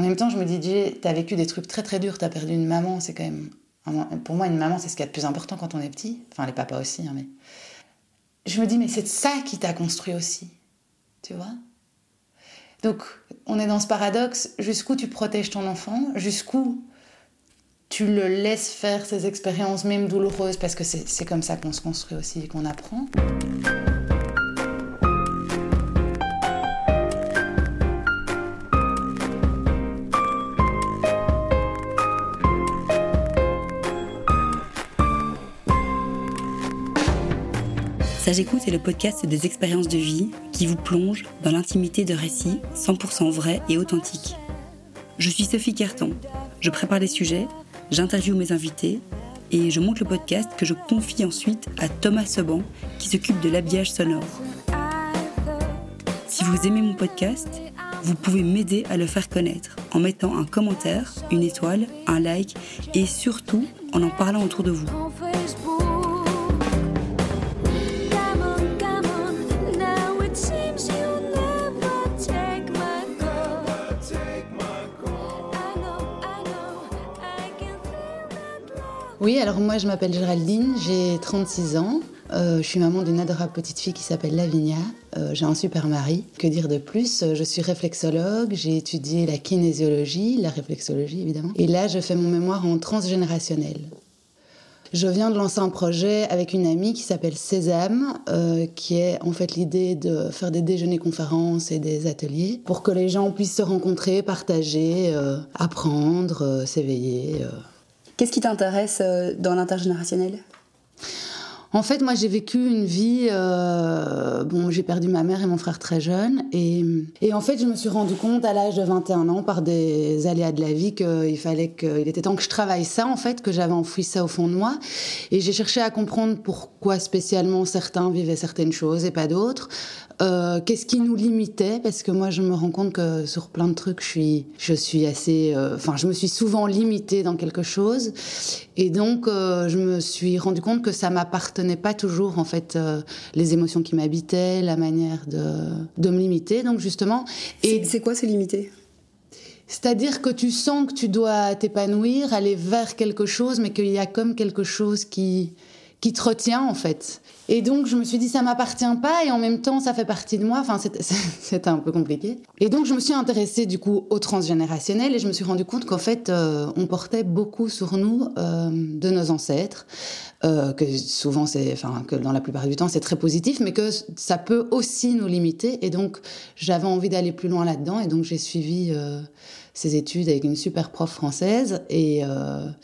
En même temps, je me dis, tu as vécu des trucs très très durs, tu as perdu une maman, c'est quand même. Pour moi, une maman, c'est ce qu'il y a de plus important quand on est petit. Enfin, les papas aussi, hein, mais. Je me dis, mais c'est ça qui t'a construit aussi. Tu vois? Donc, on est dans ce paradoxe jusqu'où tu protèges ton enfant, jusqu'où tu le laisses faire ses expériences, même douloureuses, parce que c'est comme ça qu'on se construit aussi et qu'on apprend. J'écoute est le podcast des expériences de vie qui vous plonge dans l'intimité de récits 100% vrais et authentiques. Je suis Sophie Carton. Je prépare les sujets, j'interviewe mes invités et je monte le podcast que je confie ensuite à Thomas Seban qui s'occupe de l'habillage sonore. Si vous aimez mon podcast, vous pouvez m'aider à le faire connaître en mettant un commentaire, une étoile, un like et surtout en en parlant autour de vous. Oui, alors moi je m'appelle Géraldine, j'ai 36 ans. Euh, je suis maman d'une adorable petite fille qui s'appelle Lavinia. Euh, j'ai un super mari. Que dire de plus? Je suis réflexologue, j'ai étudié la kinésiologie, la réflexologie évidemment. Et là, je fais mon mémoire en transgénérationnel. Je viens de lancer un projet avec une amie qui s'appelle Sésame, euh, qui est en fait l'idée de faire des déjeuners-conférences et des ateliers pour que les gens puissent se rencontrer, partager, apprendre, s'éveiller. Qu'est-ce qui t'intéresse euh, dans l'intergénérationnel? En fait, moi, j'ai vécu une vie. Euh, bon, j'ai perdu ma mère et mon frère très jeune. Et, et en fait, je me suis rendu compte à l'âge de 21 ans, par des aléas de la vie, qu'il fallait qu'il était temps que je travaille ça, en fait, que j'avais enfoui ça au fond de moi. Et j'ai cherché à comprendre pourquoi spécialement certains vivaient certaines choses et pas d'autres. Euh, qu'est-ce qui nous limitait? Parce que moi, je me rends compte que sur plein de trucs, je suis, je suis assez. Euh, enfin, je me suis souvent limitée dans quelque chose. Et donc, euh, je me suis rendu compte que ça m'appartenait pas toujours, en fait, les émotions qui m'habitaient, la manière de, de me limiter. Donc, justement. Et c'est quoi se limiter c'est-à-dire que tu sens que tu dois t'épanouir, aller vers quelque chose, mais qu'il y a comme quelque chose qui, qui te retient en fait. Et donc je me suis dit ça m'appartient pas et en même temps ça fait partie de moi. Enfin c'était un peu compliqué. Et donc je me suis intéressée du coup au transgénérationnel et je me suis rendu compte qu'en fait euh, on portait beaucoup sur nous euh, de nos ancêtres. Euh, que souvent c'est, enfin que dans la plupart du temps c'est très positif, mais que ça peut aussi nous limiter. Et donc j'avais envie d'aller plus loin là-dedans, et donc j'ai suivi ces études avec une super prof française. Et,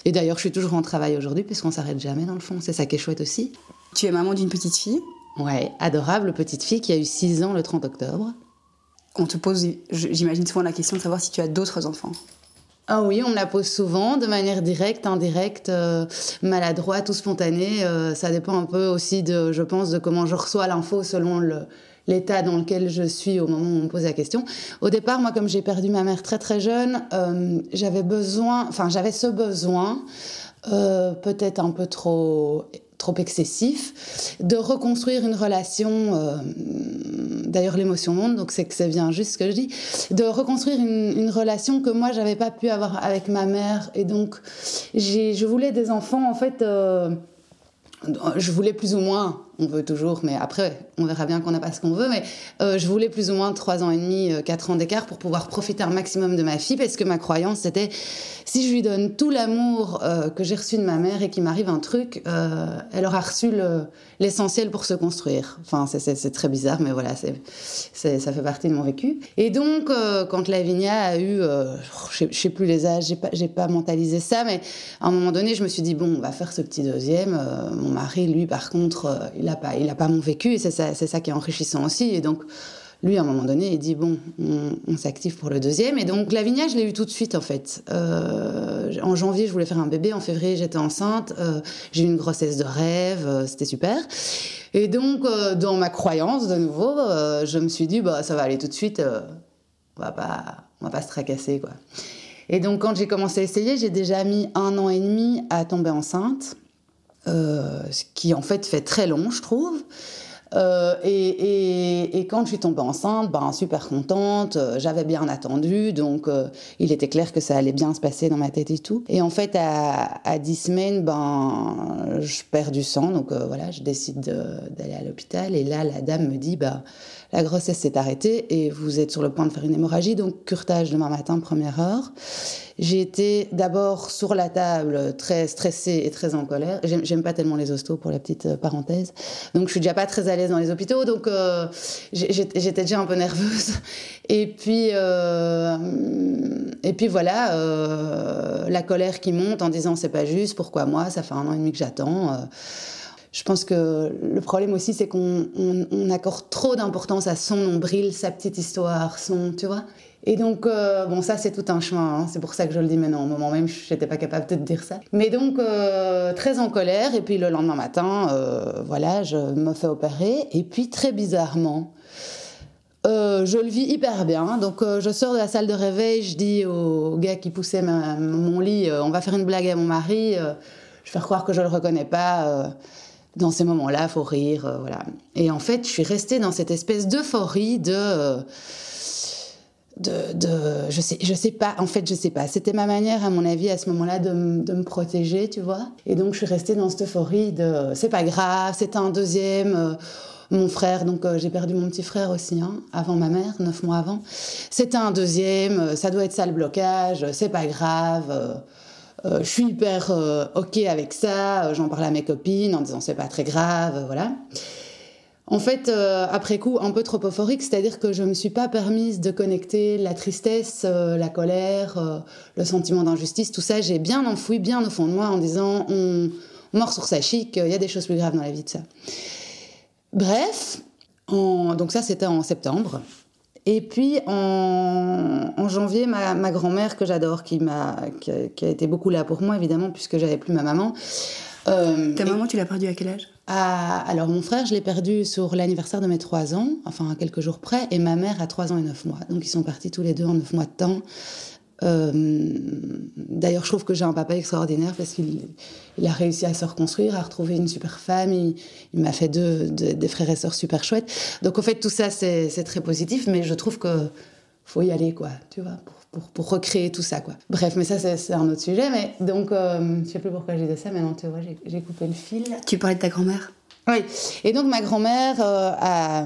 et d'ailleurs, je suis toujours en travail aujourd'hui, puisqu'on s'arrête jamais dans le fond. C'est ça qui est chouette aussi. Tu es maman d'une petite fille Ouais, adorable petite fille qui a eu 6 ans le 30 octobre. On te pose, j'imagine souvent la question de savoir si tu as d'autres enfants. Ah oui, on me la pose souvent, de manière directe, indirecte, euh, maladroite ou spontanée. Euh, ça dépend un peu aussi de, je pense, de comment je reçois l'info selon le, l'état dans lequel je suis au moment où on me pose la question. Au départ, moi, comme j'ai perdu ma mère très très jeune, euh, j'avais besoin, enfin j'avais ce besoin, peut-être un peu trop trop excessif, de reconstruire une relation, euh, d'ailleurs l'émotion monte, donc c'est que ça vient juste ce que je dis, de reconstruire une, relation que moi j'avais pas pu avoir avec ma mère, et donc je voulais des enfants en fait, je voulais plus ou moins on veut toujours, mais après, on verra bien qu'on n'a pas ce qu'on veut. Mais euh, je voulais plus ou moins 3 ans et demi, 4 euh, ans d'écart pour pouvoir profiter un maximum de ma fille, parce que ma croyance, c'était si je lui donne tout l'amour euh, que j'ai reçu de ma mère et qu'il m'arrive un truc, elle aura reçu l'essentiel pour se construire. Enfin, c'est très bizarre, mais voilà, c'est ça fait partie de mon vécu. Et donc, quand Lavinia a eu, je ne sais plus les âges, j'ai pas, pas mentalisé ça, mais à un moment donné, je me suis dit, bon, on va faire ce petit deuxième. mon mari, lui, par contre, il il n'a pas, il a pas mon vécu et c'est ça, ça, qui est enrichissant aussi. Et donc, lui, à un moment donné, il dit bon, on, s'active pour le deuxième. Et donc, Lavinia, je l'ai eu tout de suite, en fait. Euh, en janvier, je voulais faire un bébé. En février, j'étais enceinte. Euh, j'ai eu une grossesse de rêve. Euh, c'était super. Et donc, dans ma croyance, de nouveau, je me suis dit bah, ça va aller tout de suite. on va pas, on va pas se tracasser, quoi. Et donc, quand j'ai commencé à essayer, j'ai déjà mis un an et demi à tomber enceinte. Ce qui en fait fait très long, je trouve. Euh, et, quand je suis tombée enceinte, ben, super contente, euh, j'avais bien attendu, donc euh, il était clair que ça allait bien se passer dans ma tête et tout. Et en fait, à, à 10 semaines, ben, je perds du sang, donc voilà, je décide d'aller à l'hôpital. Et là, la dame me dit, bah, la grossesse s'est arrêtée et vous êtes sur le point de faire une hémorragie, donc curtage demain matin, première heure. J'ai été d'abord sur la table, très stressée et très en colère. J'aime pas tellement les hostos, pour la petite euh, parenthèse. Donc, je suis déjà pas très à l'aise dans les hôpitaux. Donc, euh, j'étais déjà un peu nerveuse. Et puis, euh, et puis voilà, la colère qui monte en disant c'est pas juste, pourquoi moi? Ça fait un an et demi que j'attends. Je pense que le problème aussi, c'est qu'on accorde trop d'importance à son nombril, sa petite histoire, son, tu vois. Et donc, euh, bon, ça, c'est tout un chemin. Hein. C'est pour ça que je le dis maintenant. Au moment même, je n'étais pas capable de te dire ça. Mais donc, euh, très en colère. Et puis, le lendemain matin, euh, voilà, je me fais opérer. Et puis, très bizarrement, je le vis hyper bien. Donc, je sors de la salle de réveil. Je dis au gars qui poussait mon lit on va faire une blague à mon mari. je vais faire croire que je ne le reconnais pas dans ces moments-là, faut rire, voilà. Et en fait, je suis restée dans cette espèce d'euphorie de de, de, je sais je sais pas en fait je sais pas. C'était ma manière à mon avis à ce moment-là de, de, me protéger tu vois. Et donc je suis restée dans cette euphorie de c'est pas grave c'est un deuxième euh, mon frère donc euh, j'ai perdu mon petit frère aussi hein, avant ma mère neuf mois avant. C'était un deuxième euh, ça doit être ça le blocage c'est pas grave je suis hyper ok avec ça j'en parle à mes copines en disant c'est pas très grave voilà en fait, euh, après coup, un peu trop euphorique, c'est-à-dire que je ne me suis pas permise de connecter la tristesse, euh, la colère, euh, le sentiment d'injustice, tout ça, j'ai bien enfoui, bien au fond de moi, en disant on, mort sur sa chic, il y a des choses plus graves dans la vie de ça. Bref, donc ça c'était en septembre. Et puis en, janvier, ma, grand-mère que j'adore, qui, m'a, qui, a été beaucoup là pour moi évidemment, puisque j'avais plus ma maman. Ta maman, tu l'as perdue à quel âge? Alors mon frère, je l'ai perdu sur l'anniversaire de mes trois ans, enfin à quelques jours près, et ma mère à trois ans et neuf mois. Donc ils sont partis tous les deux en neuf mois de temps. Euh, d'ailleurs, je trouve que j'ai un papa extraordinaire parce qu'il a réussi à se reconstruire, à retrouver une super femme. Il, m'a fait deux, des frères et sœurs super chouettes. Donc, en fait, tout ça, c'est très positif, mais je trouve que faut y aller, quoi, tu vois, pour, recréer tout ça, quoi. Bref, mais ça, c'est un autre sujet. Mais donc, euh, je sais plus pourquoi j'ai dit ça, mais non, tu vois, j'ai coupé le fil. Tu parlais de ta grand-mère? Oui, et donc ma grand-mère euh, a,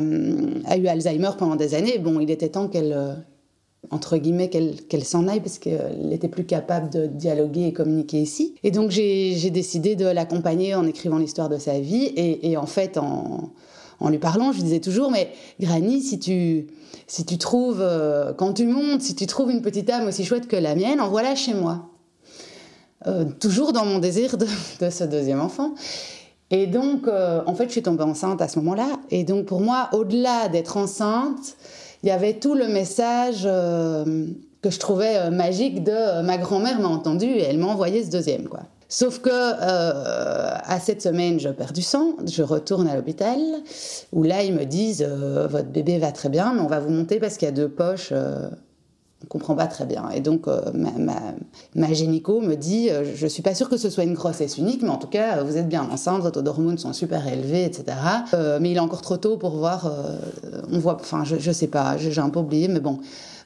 a, eu Alzheimer pendant des années. Bon, il était temps qu'elle, euh, entre guillemets, qu'elle s'en aille parce qu'elle n'était plus capable de dialoguer et communiquer ici. Et donc j'ai décidé de l'accompagner en écrivant l'histoire de sa vie. Et, et en fait, en, en lui parlant, je lui disais toujours, mais Granny, si tu, si tu trouves, euh, quand tu montes, si tu trouves une petite âme aussi chouette que la mienne, en voilà chez moi. Euh, toujours dans mon désir de, ce deuxième enfant. Et donc, euh, en fait, je suis tombée enceinte à ce moment-là. Et donc, pour moi, au-delà d'être enceinte, il y avait tout le message que je trouvais magique de ma grand-mère m'a entendu et elle m'a envoyé ce deuxième, quoi. Sauf que euh, à cette semaine, je perds du sang, je retourne à l'hôpital où là ils me disent euh, votre bébé va très bien, mais on va vous monter parce qu'il y a deux poches. Euh, on comprend pas très bien. Et donc, ma, ma, gynéco me dit Je suis pas sûre que ce soit une grossesse unique, mais en tout cas, vous êtes bien enceinte, vos taux d'hormones sont super élevés, etc. mais il est encore trop tôt pour voir. on voit, enfin, je, je sais pas, j'ai un peu oublié, mais bon.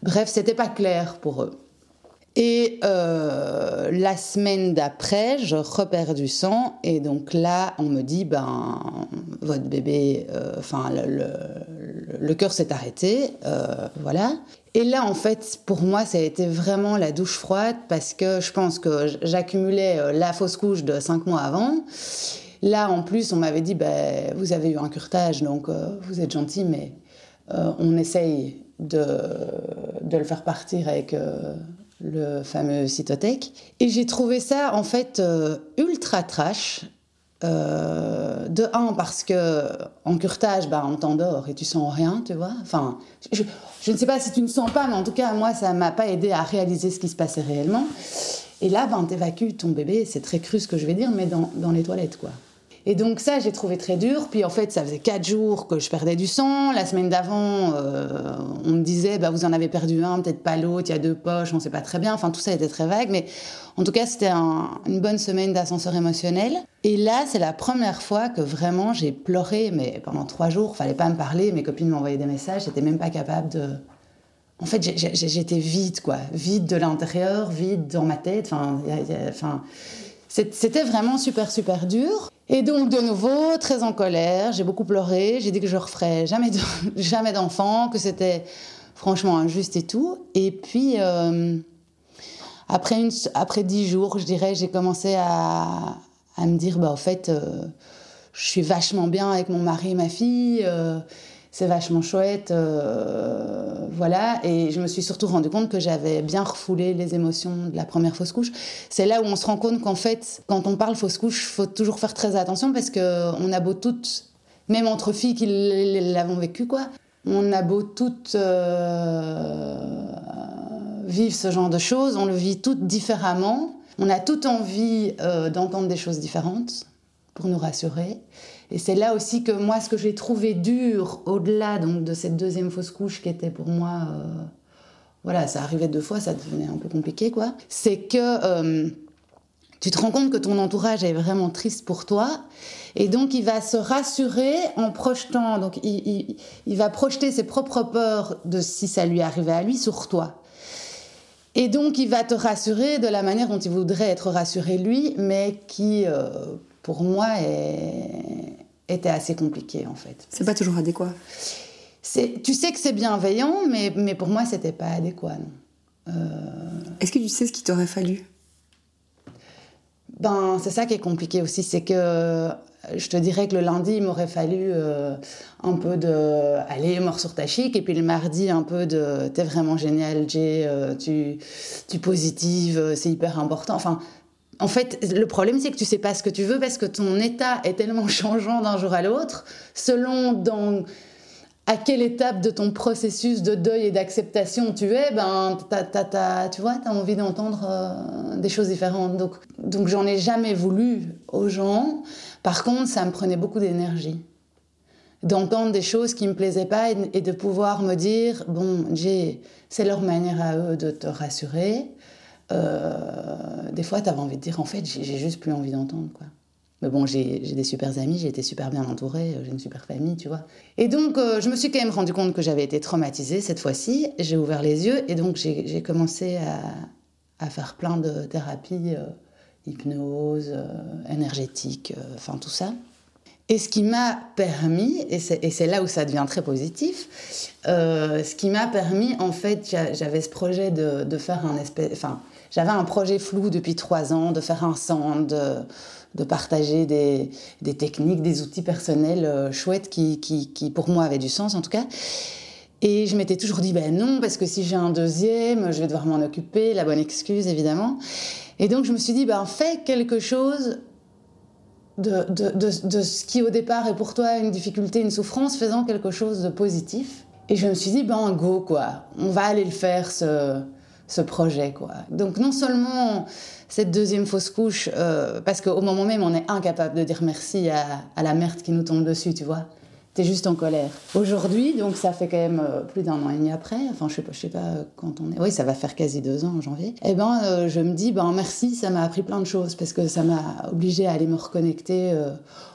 Bref, c'était pas clair pour eux. Et euh, la semaine d'après, je repère du sang et donc là, on me dit ben votre bébé, euh, enfin le, cœur s'est arrêté, euh, voilà. Et là, en fait, pour moi, ça a été vraiment la douche froide parce que je pense que j'accumulais la fausse couche de cinq mois avant. Là, en plus, on m'avait dit ben vous avez eu un curtage, donc vous êtes gentil, mais on essaye de, de le faire partir avec le fameux Cytotech. Et j'ai trouvé ça en fait euh, ultra trash. Euh, de un, parce que en curtage, bah, on t'endort et tu sens rien, tu vois. Enfin, ne sais pas si tu ne sens pas, mais en tout cas, moi, ça m'a pas aidé à réaliser ce qui se passait réellement. Et là, ben, t'évacues ton bébé, c'est très cru ce que je vais dire, mais dans, dans les toilettes, quoi. Et donc ça, j'ai trouvé très dur. Puis en fait, ça faisait quatre jours que je perdais du sang. La semaine d'avant, euh, on me disait, bah, vous en avez perdu un, peut-être pas l'autre, il y a deux poches, on ne sait pas très bien. Enfin, tout ça était très vague. Mais en tout cas, c'était une bonne semaine d'ascenseur émotionnel. Et là, c'est la première fois que vraiment j'ai pleuré, mais pendant trois jours, fallait pas me parler. Mes copines m'envoyaient des messages, j'étais même pas capable de... En fait, j'étais vide, quoi. Vide de l'intérieur, vide dans ma tête. Enfin, enfin c'était vraiment super, super dur. Et donc, de nouveau, très en colère, j'ai beaucoup pleuré, j'ai dit que je referais jamais, jamais d'enfant, que c'était franchement injuste et tout. Et puis, euh, après, une, après dix jours, je dirais, j'ai commencé à, à, me dire, bah, en fait, euh, je suis vachement bien avec mon mari et ma fille. Euh, c'est vachement chouette, euh, voilà. Et je me suis surtout rendu compte que j'avais bien refoulé les émotions de la première fausse couche. C'est là où on se rend compte qu'en fait, quand on parle fausse couche, faut toujours faire très attention parce que on a beau toutes, même entre filles qui l'avons vécu, quoi. On a beau toutes euh, vivre ce genre de choses, on le vit toutes différemment. On a toutes envie euh, d'entendre des choses différentes pour nous rassurer. Et c'est là aussi que moi, ce que j'ai trouvé dur, au-delà donc de cette deuxième fausse couche qui était pour moi, euh, voilà, ça arrivait deux fois, ça devenait un peu compliqué, quoi. C'est que euh, tu te rends compte que ton entourage est vraiment triste pour toi, et donc il va se rassurer en projetant, donc il, va projeter ses propres peurs de si ça lui arrivait à lui sur toi. Et donc il va te rassurer de la manière dont il voudrait être rassuré lui, mais qui euh, pour moi, était assez compliqué en fait. C'est pas toujours adéquat. Tu sais que c'est bienveillant, mais, mais pour moi, c'était pas adéquat. Euh, Est-ce que tu sais ce qu'il t'aurait fallu? Ben, c'est ça qui est compliqué aussi, c'est que je te dirais que le lundi, il m'aurait fallu euh, un peu de aller mort sur ta chic, et puis le mardi, un peu de t'es vraiment génial, Jay, euh, tu, tu positives, c'est hyper important. Enfin, en fait, le problème, c'est que tu sais pas ce que tu veux parce que ton état est tellement changeant d'un jour à l'autre, selon à quelle étape de ton processus de deuil et d'acceptation tu es, ben, tu vois, tu as envie d'entendre euh, des choses différentes. Donc, donc j'en ai jamais voulu aux gens. Par contre, ça me prenait beaucoup d'énergie d'entendre des choses qui me plaisaient pas et, de pouvoir me dire, bon, c'est leur manière à eux de te rassurer. Euh, des fois, tu avais envie de dire, en fait, j'ai juste plus envie d'entendre, quoi. Mais bon, j'ai des super amis, j'ai été super bien entourée, j'ai une super famille, tu vois. Et donc, euh, je me suis quand même rendu compte que j'avais été traumatisée cette fois-ci. J'ai ouvert les yeux et donc j'ai commencé à, faire plein de thérapies, euh, hypnose, énergétique, enfin tout ça. Et ce qui m'a permis, et c'est là où ça devient très positif, ce qui m'a permis, en fait, j'avais ce projet de, faire un espèce, enfin, j'avais un projet flou depuis trois ans de faire un centre, de, partager des, des, techniques, des outils personnels euh, chouettes qui, qui, qui, pour moi, avaient du sens en tout cas. Et je m'étais toujours dit, ben non, parce que si j'ai un deuxième, je vais devoir m'en occuper, la bonne excuse évidemment. Et donc je me suis dit, ben fais quelque chose de, de, de, ce qui au départ est pour toi une difficulté, une souffrance, faisant quelque chose de positif. Et je me suis dit, ben go quoi, on va aller le faire ce, ce projet. Quoi. Donc non seulement cette deuxième fausse couche, euh, parce qu'au moment même, on est incapable de dire merci à, à, la merde qui nous tombe dessus, tu vois. T'es juste en colère. Aujourd'hui, donc ça fait quand même euh, plus d'un an et demi après, enfin je sais pas, je sais pas quand on est. Oui, ça va faire quasi deux ans en janvier. Eh ben, euh, je me dis, ben merci, ça m'a appris plein de choses parce que ça m'a obligé à aller me reconnecter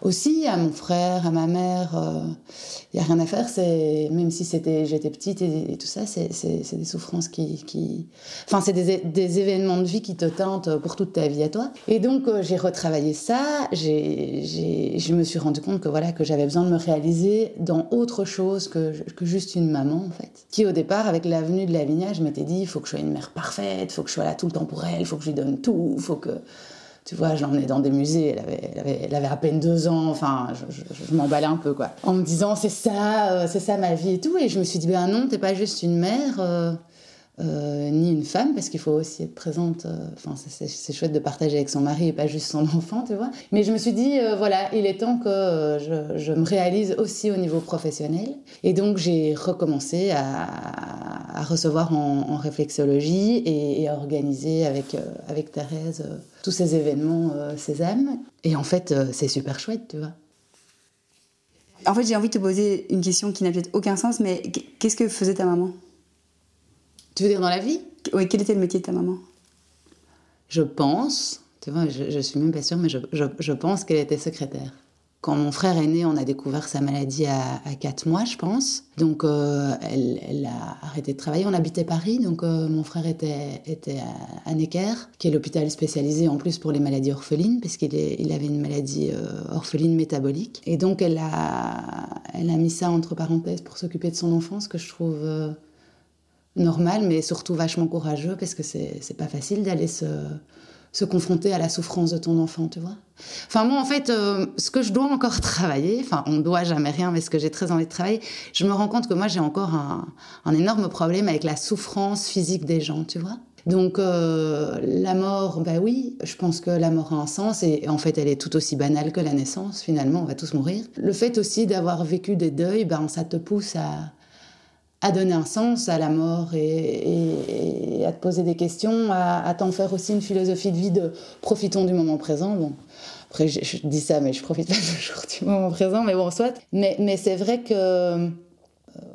aussi à mon frère, à ma mère. Il y a rien à faire. Même si j'étais petite et, tout ça, c'est des souffrances qui, enfin c'est des, des, événements de vie qui te teintent pour toute ta vie à toi. Et donc j'ai retravaillé ça. J'ai je me suis rendu compte que voilà que j'avais besoin de me réaliser dans autre chose que, que, juste une maman, en fait. Qui, au départ, avec l'avenue de la Vignage, je m'étais dit, il faut que je sois une mère parfaite, il faut que je sois là tout le temps pour elle, il faut que je lui donne tout, il faut que... Tu vois, je l'emmenais dans des musées, elle avait, elle avait, à peine deux ans, enfin, je, je, m'emballais un peu, quoi. En me disant, c'est ça, euh, c'est ça ma vie et tout. Et je me suis dit, ben non, t'es pas juste une mère. Euh, euh, ni une femme, parce qu'il faut aussi être présente. Euh, enfin, c'est chouette de partager avec son mari et pas juste son enfant, tu vois. Mais je me suis dit, euh, voilà, il est temps que je, me réalise aussi au niveau professionnel. Et donc, j'ai recommencé à, recevoir en, réflexologie et, à organiser avec, avec Thérèse tous ces événements Sésame. Et en fait, c'est super chouette, tu vois. En fait, j'ai envie de te poser une question qui n'a peut-être aucun sens, mais qu'est-ce que faisait ta maman? Tu veux dire dans la vie? Oui, quel était le métier de ta maman? Je pense, tu vois, je, je suis même pas sûre, mais je, je pense qu'elle était secrétaire. Quand mon frère est né, on a découvert sa maladie à, à 4 mois, je pense. Donc, euh, elle, a arrêté de travailler. On habitait Paris, donc euh, mon frère était, était à, Necker, qui est l'hôpital spécialisé en plus pour les maladies orphelines, parce qu'il il avait une maladie euh, orpheline métabolique. Et donc, elle a, elle a mis ça entre parenthèses pour s'occuper de son enfant, ce que je trouve normal, mais surtout vachement courageux, parce que c'est pas facile d'aller se se confronter à la souffrance de ton enfant, tu vois. Enfin, moi, en fait, euh, ce que je dois encore travailler, enfin, on ne doit jamais rien, mais ce que j'ai très envie de travailler, je me rends compte que moi, j'ai encore un, énorme problème avec la souffrance physique des gens, tu vois. Donc, euh, la mort, ben oui, je pense que la mort a un sens, et en fait, elle est tout aussi banale que la naissance, finalement, on va tous mourir. Le fait aussi d'avoir vécu des deuils, ben, ça te pousse à, à donner un sens à la mort et, à te poser des questions, à, t'en faire aussi une philosophie de vie de profitons du moment présent. Bon, après, je, dis ça, mais je profite pas toujours du moment présent, mais bon, soit. Mais, mais c'est vrai que euh,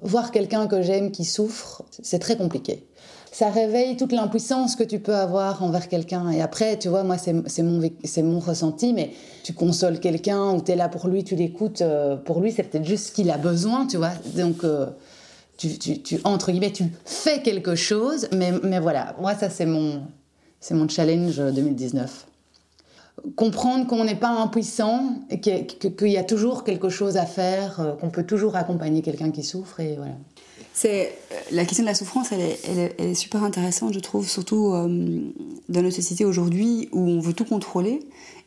voir quelqu'un que j'aime qui souffre, c'est très compliqué. Ça réveille toute l'impuissance que tu peux avoir envers quelqu'un. Et après, tu vois, moi, c'est mon, mon ressenti, mais tu consoles quelqu'un ou tu es là pour lui, tu l'écoutes. Euh, pour lui, c'est peut-être juste ce qu'il a besoin, tu vois. Donc, euh, tu, tu, tu, entre guillemets, tu fais quelque chose, mais, mais voilà, moi, ça, c'est mon, c'est mon challenge 2019. Comprendre qu'on n'est pas impuissant, qu'il y a toujours quelque chose à faire, euh, qu'on peut toujours accompagner quelqu'un qui souffre, et voilà. C'est euh, la question de la souffrance, elle est, elle est, super intéressante, je trouve, surtout euh, dans notre société aujourd'hui où on veut tout contrôler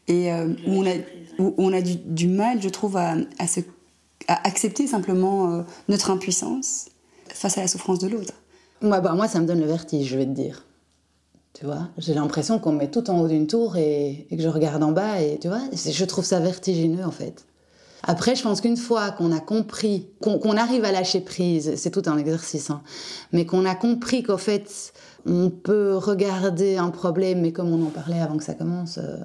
et où on a, où on a du, du, mal, je trouve, à, à, se, à accepter simplement notre impuissance face à la souffrance de l'autre. Moi, bah, moi, ça me donne le vertige, je vais te dire. Tu vois, j'ai l'impression qu'on me met tout en haut d'une tour et, que je regarde en bas et tu vois, je trouve ça vertigineux en fait. Après, je pense qu'une fois qu'on a compris, qu'on arrive à lâcher prise, c'est tout un exercice, hein, mais qu'on a compris qu'en fait, on peut regarder un problème, mais comme on en parlait avant que ça commence, euh,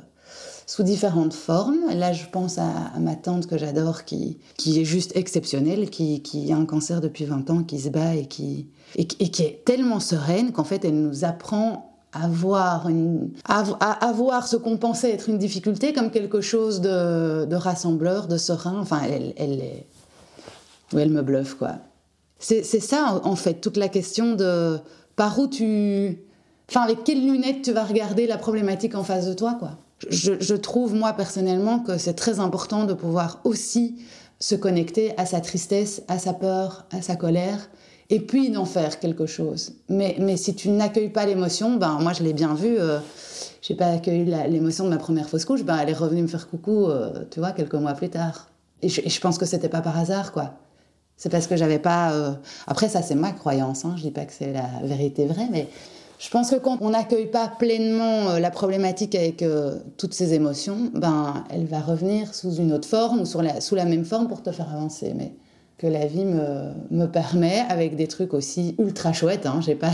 sous différentes formes. Là, je pense à, ma tante que j'adore, qui, qui est juste exceptionnelle, qui, qui, a un cancer depuis 20 ans, qui se bat et qui, et, qui est tellement sereine qu'en fait, elle nous apprend à voir, une, à, à, voir ce qu'on pensait être une difficulté comme quelque chose de, de rassembleur, de serein. Enfin, elle, elle, est, elle me bluffe, quoi. C'est ça, en fait, toute la question de par où tu... Enfin, avec quelles lunettes tu vas regarder la problématique en face de toi, quoi je, trouve, moi, personnellement, que c'est très important de pouvoir aussi se connecter à sa tristesse, à sa peur, à sa colère, et puis d'en faire quelque chose. Mais, mais si tu n'accueilles pas l'émotion, ben moi je l'ai bien vu, euh, j'ai pas accueilli l'émotion de ma première fausse couche, ben elle est revenue me faire coucou, euh, tu vois, quelques mois plus tard. Et je, pense que c'était pas par hasard, quoi. C'est parce que j'avais pas. Euh, après, ça c'est ma croyance, hein, je dis pas que c'est la vérité vraie, mais je pense que quand on n'accueille pas pleinement euh, la problématique avec euh, toutes ces émotions, ben, elle va revenir sous une autre forme ou sous la, même forme pour te faire avancer. Mais que la vie me, me permet, avec des trucs aussi ultra chouettes, hein, j'ai pas,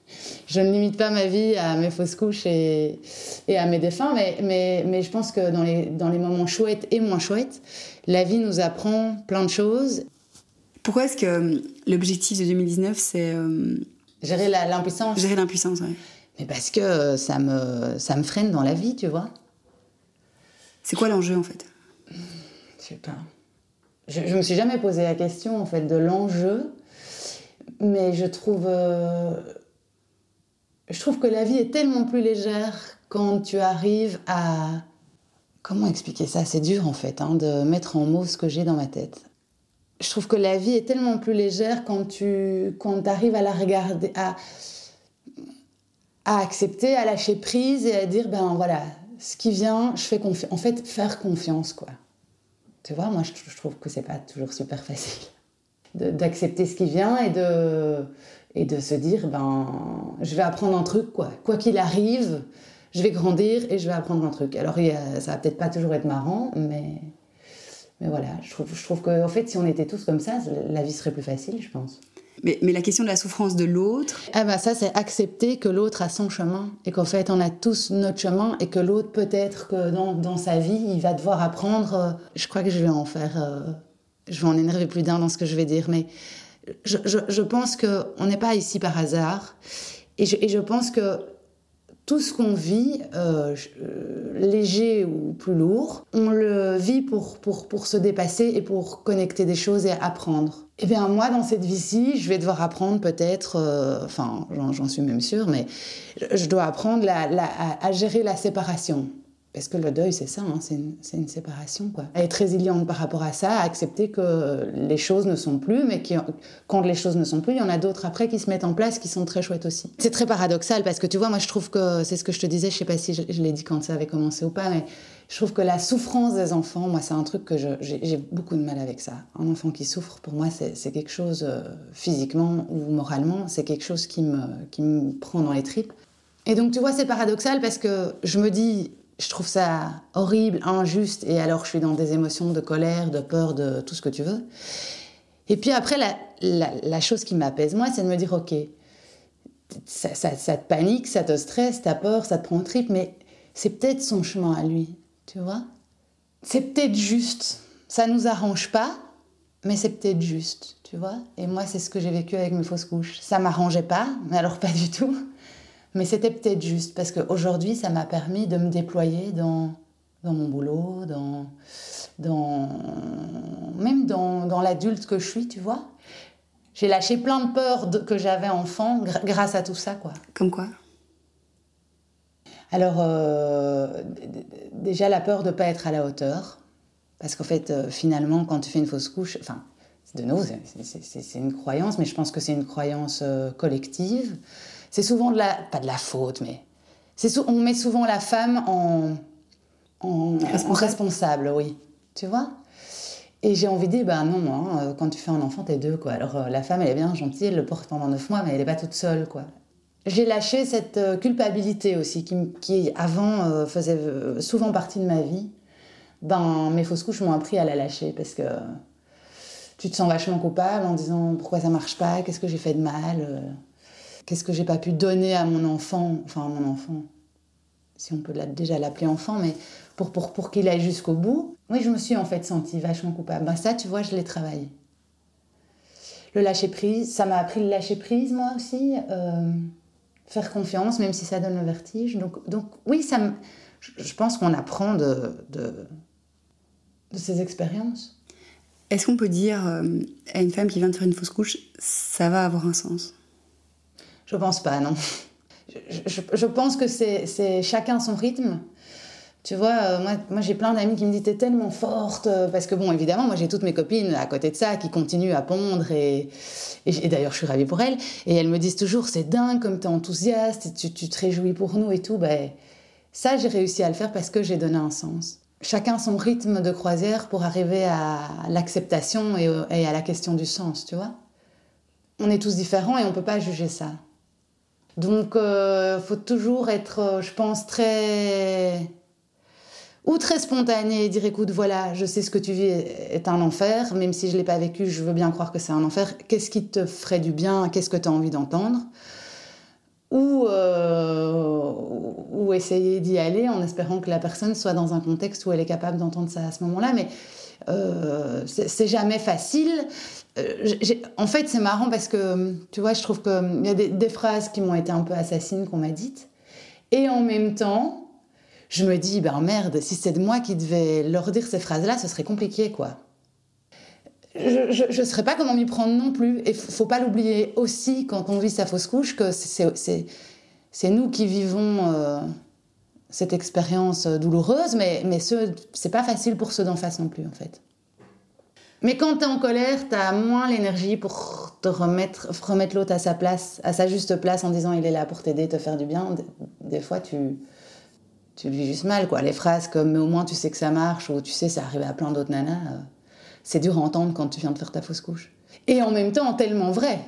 je ne limite pas ma vie à mes fausses couches et, et à mes défunts, mais, mais, mais, je pense que dans les, dans les moments chouettes et moins chouettes, la vie nous apprend plein de choses. Pourquoi est-ce que euh, l'objectif de 2019, c'est Gérer l'impuissance. Gérer l'impuissance, oui. Mais parce que ça me, ça me freine dans la vie, tu vois. C'est quoi l'enjeu, en fait? Je sais pas. Je, je me suis jamais posé la question, en fait, de l'enjeu. Mais je trouve... Euh, je trouve que la vie est tellement plus légère quand tu arrives à... Comment expliquer ça? C'est dur, en fait, hein, de mettre en mots ce que j'ai dans ma tête je trouve que la vie est tellement plus légère quand tu quand arrives à la regarder, à, à accepter, à lâcher prise et à dire ben voilà, ce qui vient, je fais confiance. En fait, faire confiance, quoi. Tu vois, moi, je, trouve que c'est pas toujours super facile d'accepter ce qui vient et de, et de se dire ben je vais apprendre un truc, quoi. Quoi qu'il arrive, je vais grandir et je vais apprendre un truc. Alors, ça va peut-être pas toujours être marrant, mais mais voilà, je trouve, je trouve qu'en fait, si on était tous comme ça, la vie serait plus facile, je pense. Mais, mais, la question de la souffrance de l'autre? Ah bah ça, c'est accepter que l'autre a son chemin et qu'en fait, on a tous notre chemin et que l'autre, peut-être que dans, dans, sa vie, il va devoir apprendre. Euh, je crois que je vais en faire. Euh, je vais en énerver plus d'un dans ce que je vais dire, mais je, je, je pense qu'on n'est pas ici par hasard. Et je, et je pense que tout ce qu'on vit, euh, euh, léger ou plus lourd, on le vit pour, pour, pour, se dépasser et pour connecter des choses et apprendre. Eh bien, moi, dans cette vie-ci, je vais devoir apprendre peut-être, euh, enfin, j'en suis même sûre, mais je dois apprendre la, à gérer la séparation. Parce que le deuil, c'est ça, hein, c'est une, séparation. Quoi. Être résiliente par rapport à ça, accepter que les choses ne sont plus, mais qui, quand les choses ne sont plus, il y en a d'autres après qui se mettent en place qui sont très chouettes aussi. C'est très paradoxal parce que tu vois, moi je trouve que c'est ce que je te disais, je sais pas si je, je l'ai dit quand ça avait commencé ou pas, mais je trouve que la souffrance des enfants, moi c'est un truc que j'ai beaucoup de mal avec ça. Un enfant qui souffre, pour moi, c'est quelque chose euh, physiquement ou moralement, c'est quelque chose qui me, qui me prend dans les tripes. Et donc tu vois, c'est paradoxal parce que je me dis, je trouve ça horrible, injuste, et alors je suis dans des émotions de colère, de peur, de tout ce que tu veux. Et puis après, la, chose qui m'apaise, moi, c'est de me dire, ok, ça, ça, te panique, ça te stresse, t'as peur, ça te prend trip, mais c'est peut-être son chemin à lui, tu vois C'est peut-être juste. Ça nous arrange pas, mais c'est peut-être juste, tu vois Et moi, c'est ce que j'ai vécu avec mes fausses couches. Ça m'arrangeait pas, mais alors pas du tout. Mais c'était peut-être juste parce qu'aujourd'hui, ça m'a permis de me déployer dans, dans mon boulot, dans, dans, même dans, dans l'adulte que je suis, tu vois. J'ai lâché plein de peurs de, que j'avais enfant gr grâce à tout ça, quoi. Comme quoi? Alors, euh, déjà la peur de ne pas être à la hauteur. Parce qu'en fait, euh, finalement, quand tu fais une fausse couche, enfin, de nouveau, c'est une croyance, mais je pense que c'est une croyance euh, collective c'est souvent de la, pas de la faute, mais on met souvent la femme en, en, responsable. en responsable, oui. Tu vois? Et j'ai envie de dire, ben non, hein, euh, quand tu fais un enfant, t'es deux, quoi. Alors euh, la femme, elle est bien gentille, elle le porte pendant neuf mois, mais elle n'est pas toute seule, quoi. J'ai lâché cette euh, culpabilité aussi, qui, qui avant euh, faisait souvent partie de ma vie. Ben, mes fausses couches m'ont appris à la lâcher, parce que tu te sens vachement coupable en disant pourquoi ça marche pas, qu'est-ce que j'ai fait de mal Qu'est-ce que j'ai pas pu donner à mon enfant, enfin à mon enfant, si on peut déjà l'appeler enfant, mais pour, pour, pour qu'il aille jusqu'au bout. Oui, je me suis en fait sentie vachement coupable. Ben ça, tu vois, je l'ai travaillé. Le lâcher prise, ça m'a appris le lâcher prise, moi aussi. Euh, faire confiance, même si ça donne le vertige. Donc, donc oui, ça je pense qu'on apprend de, de, de ces expériences. Est-ce qu'on peut dire euh, à une femme qui vient de faire une fausse couche, ça va avoir un sens? Je pense pas, non. Je, pense que c'est chacun son rythme. Tu vois, euh, moi, j'ai plein d'amis qui me disent t'es tellement forte euh, parce que bon, évidemment, moi j'ai toutes mes copines à côté de ça qui continuent à pondre et, d'ailleurs je suis ravie pour elles et elles me disent toujours c'est dingue comme t'es enthousiaste, tu, te réjouis pour nous et tout. Ben ça j'ai réussi à le faire parce que j'ai donné un sens. Chacun son rythme de croisière pour arriver à l'acceptation et, et à la question du sens, tu vois. On est tous différents et on peut pas juger ça. Donc, euh, faut toujours être, euh, je pense, très ou très spontané et dire écoute voilà je sais ce que tu vis est un enfer. Même si je l'ai pas vécu je veux bien croire que c'est un enfer. Qu'est-ce qui te ferait du bien? Qu'est-ce que tu as envie d'entendre? Ou, euh, ou essayer d'y aller en espérant que la personne soit dans un contexte où elle est capable d'entendre ça à ce moment-là euh, c'est jamais facile euh, en fait, c'est marrant parce que, tu vois, je trouve qu'il y a des, des, phrases qui m'ont été un peu assassines qu'on m'a dites. Et en même temps, je me dis, ben merde, si c'est de moi qui devais leur dire ces phrases-là, ce serait compliqué, quoi. Je ne saurais pas comment m'y prendre non plus. Et faut pas l'oublier aussi, quand on vit sa fausse couche, que c'est nous qui vivons euh, cette expérience douloureuse, mais, mais c'est pas facile pour ceux d'en face non plus, en fait. Mais quand tu es en colère, tu as moins l'énergie pour te remettre, remettre l'autre à sa place, à sa juste place en disant il est là pour t'aider, te faire du bien. Des fois, tu, tu le vis juste mal. quoi. Les phrases comme mais au moins tu sais que ça marche ou tu sais ça arrive à plein d'autres nanas, euh, c'est dur à entendre quand tu viens de faire ta fausse couche. Et en même temps, tellement vrai,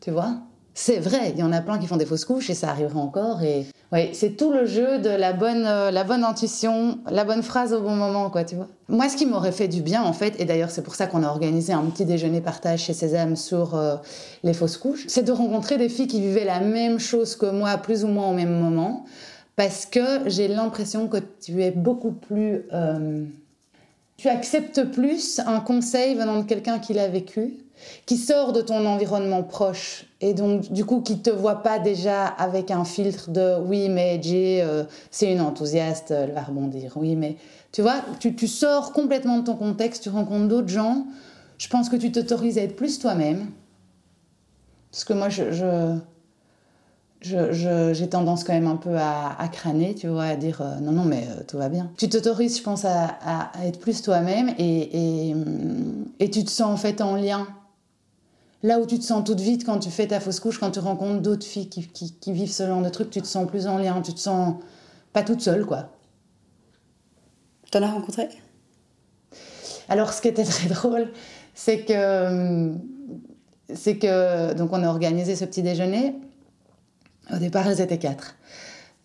tu vois. C'est vrai, il y en a plein qui font des fausses couches et ça arrivera encore. Et oui, c'est tout le jeu de la bonne, euh, la bonne intuition, la bonne phrase au bon moment, quoi, tu vois. Moi, ce qui m'aurait fait du bien, en fait, et d'ailleurs c'est pour ça qu'on a organisé un petit déjeuner partage chez Sésame sur euh, les fausses couches, c'est de rencontrer des filles qui vivaient la même chose que moi, plus ou moins au même moment, parce que j'ai l'impression que tu es beaucoup plus... Euh, tu acceptes plus un conseil venant de quelqu'un qui l'a vécu qui sort de ton environnement proche et donc du coup qui te voit pas déjà avec un filtre de oui mais Jay euh, c'est une enthousiaste elle va rebondir. Oui mais tu vois tu, tu sors complètement de ton contexte tu rencontres d'autres gens. Je pense que tu t'autorises à être plus toi-même. Parce que moi je, je j'ai tendance quand même un peu à, à crâner, tu vois, à dire euh, non, non, mais euh, tout va bien. Tu t'autorises, je pense, à, à, être plus toi-même et, et, et, tu te sens en fait en lien Là où tu te sens toute vite quand tu fais ta fausse couche, quand tu rencontres d'autres filles qui, qui, vivent ce genre de truc, tu te sens plus en lien, tu te sens pas toute seule, quoi. T'en as rencontré? Alors, ce qui était très drôle, c'est que, c'est que, donc on a organisé ce petit déjeuner. Au départ, elles étaient quatre.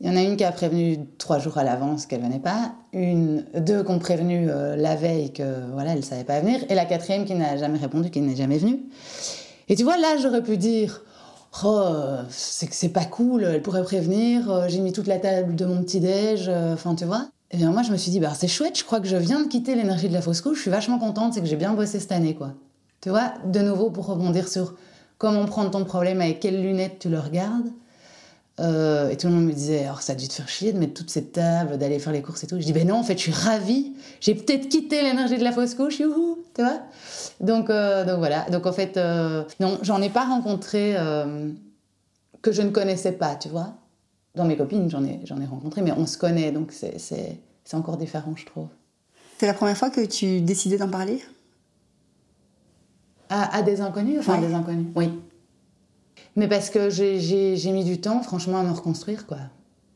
Il y en a une qui a prévenu trois jours à l'avance qu'elle venait pas, une, deux qui ont prévenu euh, la veille que voilà, elle savait pas venir, et la quatrième qui n'a jamais répondu, qui n'est jamais venue. Et tu vois, là, j'aurais pu dire Oh, c'est que c'est pas cool, elle pourrait prévenir, euh, j'ai mis toute la table de mon petit-déj, euh, enfin, tu vois. Et bien, moi, je me suis dit Bah, c'est chouette, je crois que je viens de quitter l'énergie de la fausse couche, je suis vachement contente, c'est que j'ai bien bossé cette année, quoi. Tu vois, de nouveau, pour rebondir sur comment prendre ton problème, avec quelles lunettes tu le regardes. Euh, et tout le monde me disait, alors ça a dû te faire chier de mettre toutes ces tables, d'aller faire les courses et tout. Je dis, ben non, en fait, je suis ravie. J'ai peut-être quitté l'énergie de la fausse couche, youhou, tu vois. Donc, euh, donc voilà. Donc en fait, euh, non, j'en ai pas rencontré que je ne connaissais pas, tu vois. Dans mes copines, j'en ai, j'en ai rencontré, mais on se connaît, donc c'est, c'est, c'est encore différent, je trouve. C'est la première fois que tu décidais d'en parler? À, à, des inconnus Enfin, des inconnus, oui. Mais parce que j'ai mis du temps, franchement, à me reconstruire, quoi.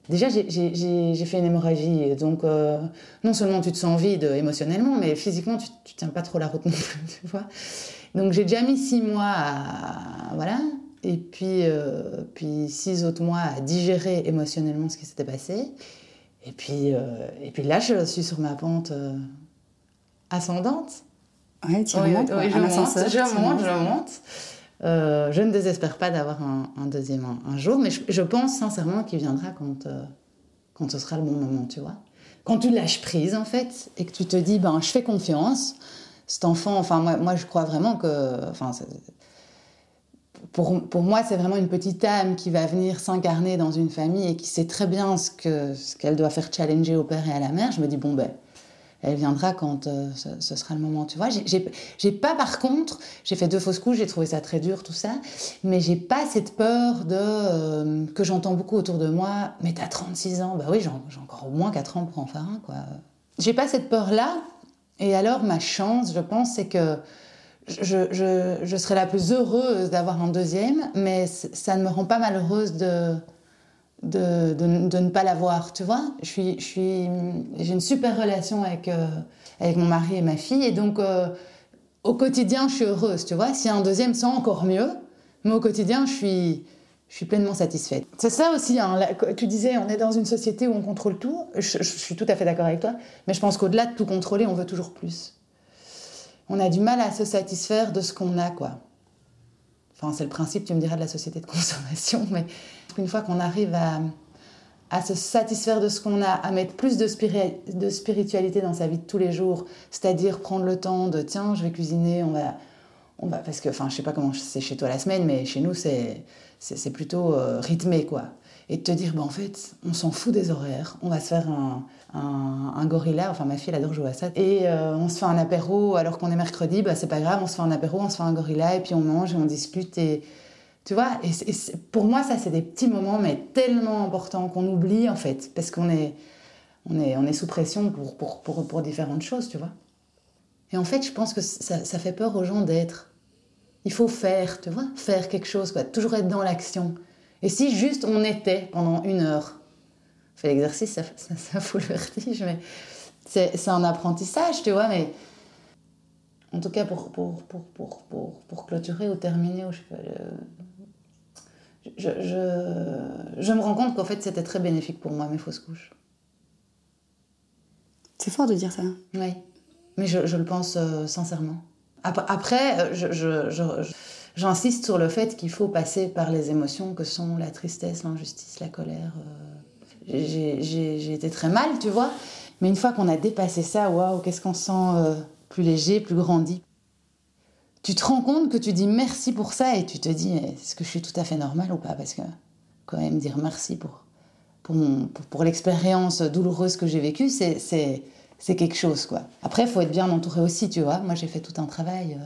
Déjà, j'ai fait une hémorragie, donc euh, non seulement tu te sens vide émotionnellement, mais physiquement, tu, tu tiens pas trop la route non plus, tu vois. Donc j'ai déjà mis six mois à... Voilà. Et puis, euh, puis six autres mois à digérer émotionnellement ce qui s'était passé. Et puis, euh, et puis là, je suis sur ma pente ascendante. Ouais, tu remontes, oui, je, monte, je monte, je monte. Euh, je ne désespère pas d'avoir un, deuxième un, jour, mais je, pense sincèrement qu'il viendra quand, euh, quand ce sera le bon moment, tu vois. Quand tu lâches prise, en fait, et que tu te dis, ben, je fais confiance, cet enfant, enfin, moi, je crois vraiment que. Enfin, pour, pour moi, c'est vraiment une petite âme qui va venir s'incarner dans une famille et qui sait très bien ce qu'elle ce qu'elle doit faire challenger au père et à la mère. Je me dis, bon, ben elle viendra quand euh, ce, sera le moment. Tu vois, j'ai pas par contre, j'ai fait deux fausses couches, j'ai trouvé ça très dur tout ça, mais j'ai pas cette peur de euh, que j'entends beaucoup autour de moi. Mais t'as 36 ans, bah oui, j'ai encore au moins 4 ans pour en faire un, quoi. J'ai pas cette peur là. Et alors ma chance, je pense, c'est que je, je, je serai la plus heureuse d'avoir un deuxième, mais ça ne me rend pas malheureuse de de, de, ne pas l'avoir, tu vois. Je suis, je suis, j'ai une super relation avec, euh, avec mon mari et ma fille, et donc euh, au quotidien, je suis heureuse, tu vois. S'il y a un deuxième, c'est encore mieux, mais au quotidien, je suis, je suis pleinement satisfaite. C'est ça aussi, hein, tu disais, on est dans une société où on contrôle tout, je, je suis tout à fait d'accord avec toi, mais je pense qu'au-delà de tout contrôler, on veut toujours plus. On a du mal à se satisfaire de ce qu'on a, quoi. Enfin, c'est le principe, tu me diras, de la société de consommation, mais une fois qu'on arrive à, se satisfaire de ce qu'on a, à mettre plus de, spiritualité dans sa vie de tous les jours, c'est-à-dire prendre le temps de tiens, je vais cuisiner, on va. On va parce que, enfin, je sais pas comment c'est chez toi la semaine, mais chez nous, c'est, plutôt euh, rythmé, quoi. Et de te dire, bah, en fait, on s'en fout des horaires, on va se faire un, un, gorilla, enfin ma fille elle adore jouer à ça, et euh, on se fait un apéro alors qu'on est mercredi, bah c'est pas grave, on se fait un apéro, on se fait un gorilla, et puis on mange et on discute, et, tu vois, et, pour moi, ça, c'est des petits moments, mais tellement importants qu'on oublie, en fait, parce qu'on est, on est, on est sous pression pour, pour, pour, pour, différentes choses, tu vois. Et en fait, je pense que ça, ça fait peur aux gens d'être. Il faut faire, tu vois, faire quelque chose, quoi, toujours être dans l'action. Et si juste on était pendant une heure, fait l'exercice, ça, ça, fout le vertige, mais c'est un apprentissage, tu vois, mais en tout cas pour, pour, pour, pour, pour, pour clôturer ou terminer, ou je sais pas, je, je, je me rends compte qu'en fait, c'était très bénéfique pour moi, mes fausses couches. C'est fort de dire ça. Oui, mais je, je le pense euh, sincèrement. Après, euh, je, je, j'insiste sur le fait qu'il faut passer par les émotions que sont la tristesse, l'injustice, la colère. Euh. J'ai été très mal, tu vois. Mais une fois qu'on a dépassé ça, waouh, qu'est-ce qu'on sent plus léger, plus grandi? Tu te rends compte que tu dis merci pour ça et tu te dis est-ce que je suis tout à fait normale ou pas? Parce que quand même dire merci pour, pour, l'expérience douloureuse que j'ai vécue, c'est c'est quelque chose, quoi. Après, il faut être bien entouré aussi, tu vois. Moi, j'ai fait tout un travail. Euh.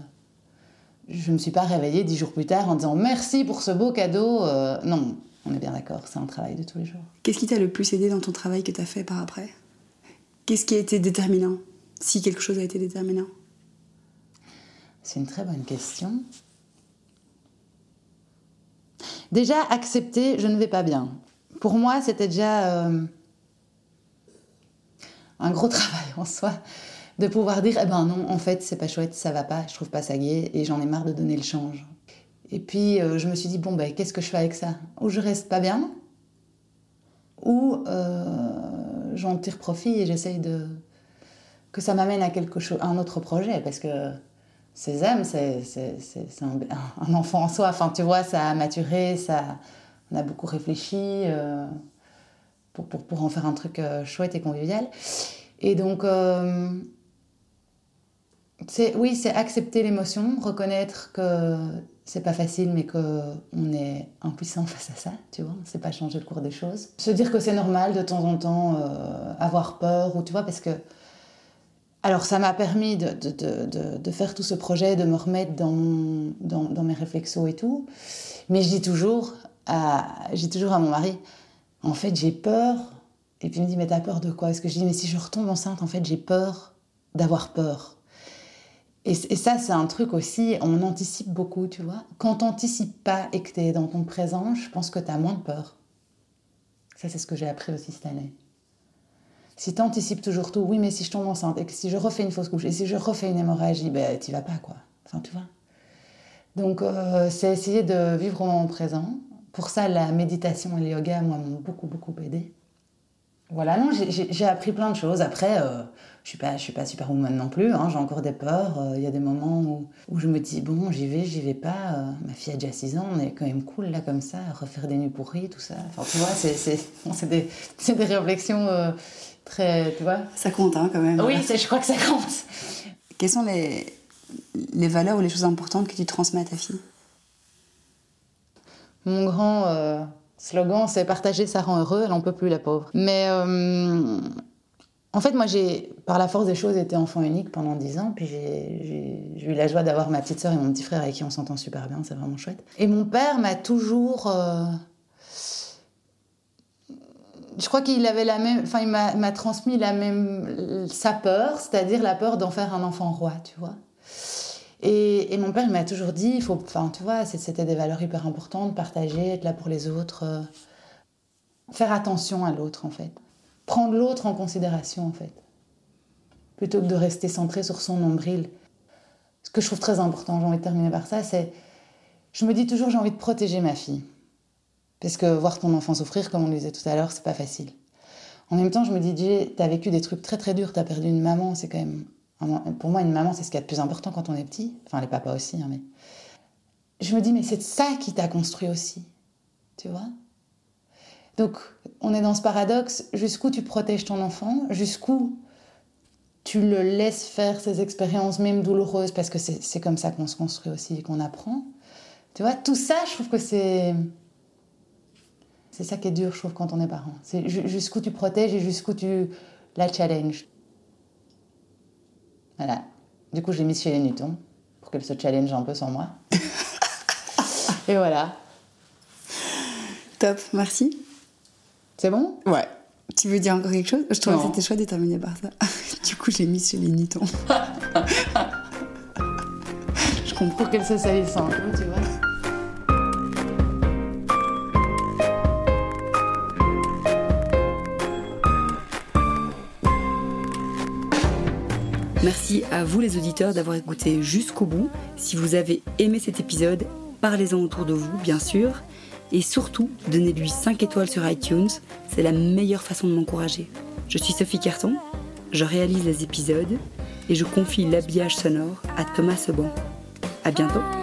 Je ne me suis pas réveillée dix jours plus tard en disant merci pour ce beau cadeau. Euh. Non, on est bien d'accord, c'est un travail de tous les jours. Qu'est-ce qui t'a le plus aidé dans ton travail que tu as fait par après? Qu'est-ce qui a été déterminant? Si quelque chose a été déterminant? C'est une très bonne question. Déjà, accepter, je ne vais pas bien. Pour moi, c'était déjà... Euh, un gros travail en soi de pouvoir dire eh ben non en fait c'est pas chouette ça va pas je trouve pas ça gai et j'en ai marre de donner le change et puis euh, je me suis dit bon ben qu'est-ce que je fais avec ça? Ou je reste pas bien ou euh, j'en tire profit et j'essaye de que ça m'amène à quelque chose un autre projet parce que Césame c'est un, un, enfant en soi enfin tu vois ça a maturé ça on a beaucoup réfléchi euh, pour, pour, pour, en faire un truc euh, chouette et convivial. Et donc, euh, oui, c'est accepter l'émotion, reconnaître que c'est pas facile, mais qu'on est impuissant face à ça, tu vois, c'est pas changer le cours des choses. Se dire que c'est normal de temps en temps euh, avoir peur, ou tu vois, parce que. Alors, ça m'a permis de, faire tout ce projet, de me remettre dans, mes réflexos et tout. Mais je dis toujours à, toujours à mon mari, en fait, j'ai peur. Et puis il me dit, mais t'as peur de quoi? Est-ce que je dis, mais si je retombe enceinte, en fait, j'ai peur d'avoir peur. Et, ça, c'est un truc aussi, on anticipe beaucoup, tu vois. Quand t'anticipes pas et que t'es dans ton présent, je pense que t'as moins de peur. Ça, c'est ce que j'ai appris aussi cette année. Si t'anticipes toujours tout, oui, mais si je tombe enceinte, et que si je refais une fausse couche, et si je refais une hémorragie, ben, t'y vas pas, quoi. Tu vois. Donc, euh, c'est essayer de vivre au moment présent, pour ça, la méditation et le yoga, moi, m'ont beaucoup, beaucoup aidé. Voilà, non, j'ai appris plein de choses. Après, euh, je suis pas, je suis pas non plus. Hein, j'ai encore des peurs. Il euh, y a des moments où, où je me dis bon, j'y vais, j'y vais pas. Euh, ma fille a déjà 6 ans, on est quand même cool là comme ça, refaire des nuits pourries, tout ça. Enfin, tu vois, c'est des, des réflexions très, tu vois. Ça compte hein, quand même. Oui, je crois que ça compte. Quelles sont les, les valeurs ou les choses importantes que tu transmets à ta fille? Mon grand euh, slogan, c'est partager, ça rend heureux. Elle n'en peut plus, la pauvre. Mais euh, en fait, moi, j'ai, par la force des choses, été enfant unique pendant 10 ans. Puis j'ai, eu la joie d'avoir ma petite sœur et mon petit frère avec qui on s'entend super bien. C'est vraiment chouette. Et mon père m'a toujours. Euh, je crois qu'il avait la même, enfin, il m'a transmis la même, sa peur, c'est-à-dire la peur d'en faire un enfant roi, tu vois. Et, mon père, m'a toujours dit, il faut, enfin, tu vois, c'était des valeurs hyper importantes, partager, être là pour les autres, euh, faire attention à l'autre, en fait. Prendre l'autre en considération, en fait. Plutôt que de rester centré sur son nombril. Ce que je trouve très important, j'ai envie de terminer par ça, c'est, je me dis toujours, j'ai envie de protéger ma fille. Parce que voir ton enfant souffrir, comme on le disait tout à l'heure, c'est pas facile. En même temps, je me dis, tu as vécu des trucs très très durs, tu as perdu une maman, c'est quand même pour moi, une maman, c'est ce qu'il y a de plus important quand on est petit. Enfin, les papas aussi, hein, mais. Je me dis, mais c'est ça qui t'a construit aussi. Tu vois? Donc, on est dans ce paradoxe. Jusqu'où tu protèges ton enfant? Jusqu'où tu le laisses faire ses expériences, même douloureuses, parce que c'est comme ça qu'on se construit aussi et qu'on apprend. Tu vois, tout ça, je trouve que c'est. C'est ça qui est dur, je trouve, quand on est parent. C'est jusqu'où tu protèges et jusqu'où tu la challenges. Voilà. Du coup, je l'ai mise chez les Newton pour qu'elle se challenge un peu sans moi. Et voilà. Top, merci. C'est bon? Ouais. Tu veux dire encore quelque chose? Je trouve que c'était chouette de terminer par ça. du coup, j'ai mis chez les Newton. je comprends. Qu'elle se salisse un peu, tu vois. Merci à vous les auditeurs d'avoir écouté jusqu'au bout. Si vous avez aimé cet épisode, parlez-en autour de vous, bien sûr. Et surtout, donnez-lui 5 étoiles sur iTunes, c'est la meilleure façon de m'encourager. Je suis Sophie Carton, je réalise les épisodes et je confie l'habillage sonore à Thomas Seban. À bientôt!